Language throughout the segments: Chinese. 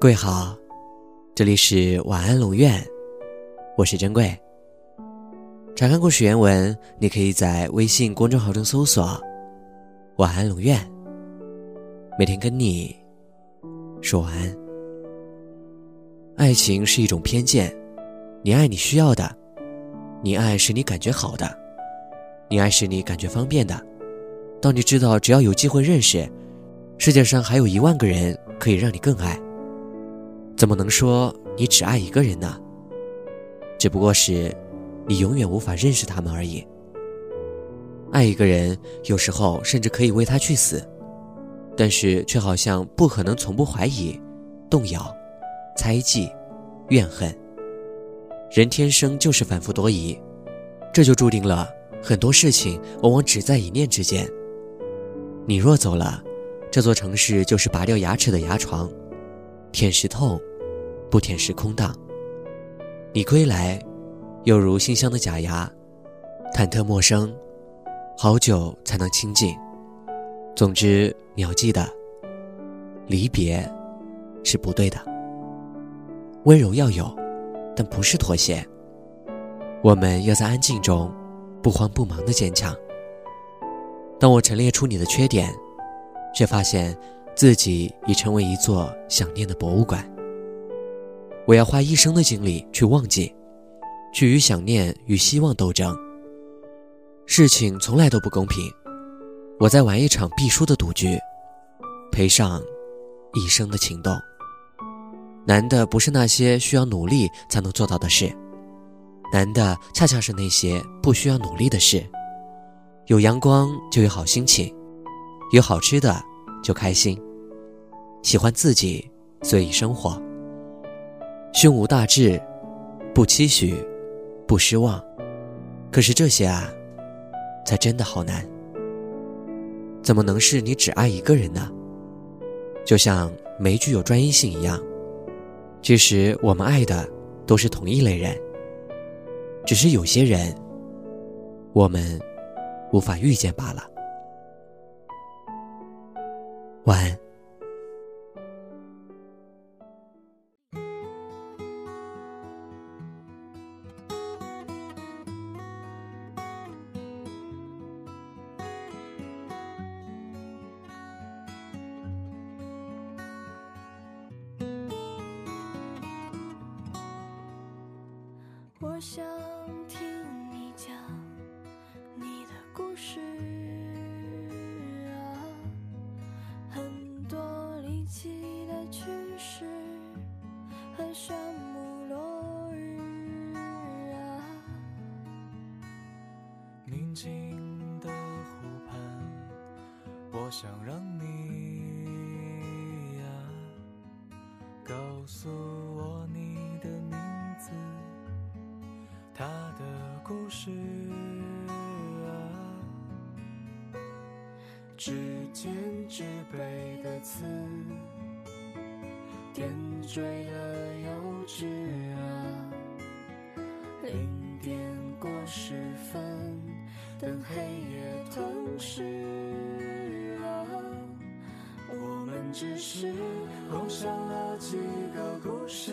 各位好，这里是晚安龙院，我是珍贵。查看故事原文，你可以在微信公众号中搜索“晚安龙院”，每天跟你说晚安。爱情是一种偏见，你爱你需要的，你爱使你感觉好的，你爱使你感觉方便的。当你知道只要有机会认识，世界上还有一万个人可以让你更爱。怎么能说你只爱一个人呢？只不过是你永远无法认识他们而已。爱一个人，有时候甚至可以为他去死，但是却好像不可能从不怀疑、动摇、猜忌、怨恨。人天生就是反复多疑，这就注定了很多事情往往只在一念之间。你若走了，这座城市就是拔掉牙齿的牙床。舔时痛，不舔时空荡。你归来，又如馨香的假牙，忐忑陌生，好久才能亲近。总之，你要记得，离别是不对的。温柔要有，但不是妥协。我们要在安静中，不慌不忙的坚强。当我陈列出你的缺点，却发现。自己已成为一座想念的博物馆。我要花一生的精力去忘记，去与想念与希望斗争。事情从来都不公平，我在玩一场必输的赌局，赔上一生的情动。难的不是那些需要努力才能做到的事，难的恰恰是那些不需要努力的事。有阳光就有好心情，有好吃的就开心。喜欢自己，随意生活。胸无大志，不期许，不失望。可是这些啊，才真的好难。怎么能是你只爱一个人呢？就像没具有专一性一样。其实我们爱的都是同一类人，只是有些人，我们无法遇见罢了。我想听你讲你的故事啊，很多离奇的趣事，很羡慕落日啊。宁静的湖畔，我想让你呀，告诉故事啊，指尖纸背的刺，点缀了幼稚啊。零点过十分，等黑夜吞噬啊。我们只是共享了几个故事。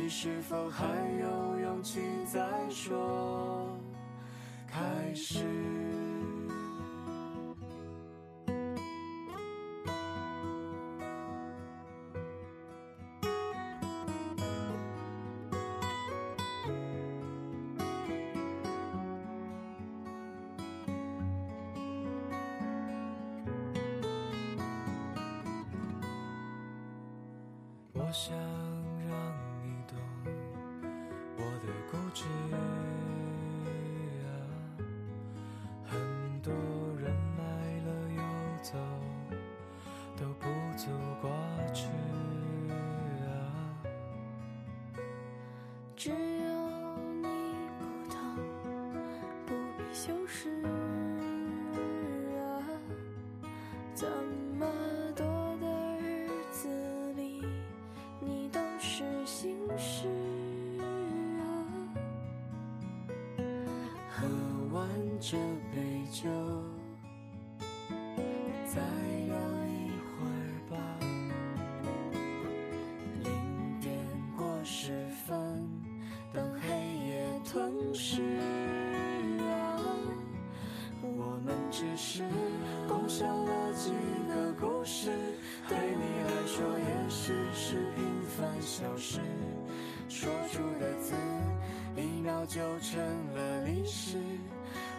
你是否还有勇气再说开始？我想的固执啊，很多人来了又走，都不足挂齿啊。只有你不同，不必修饰这杯酒，再聊一会儿吧。零点过十分，等黑夜吞噬啊。我们只是共享了几个故事，对你来说也许是平凡小事。说出的字，一秒就成了历史。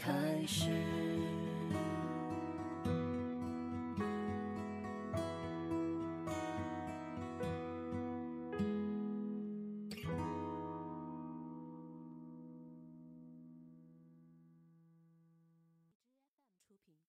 开始。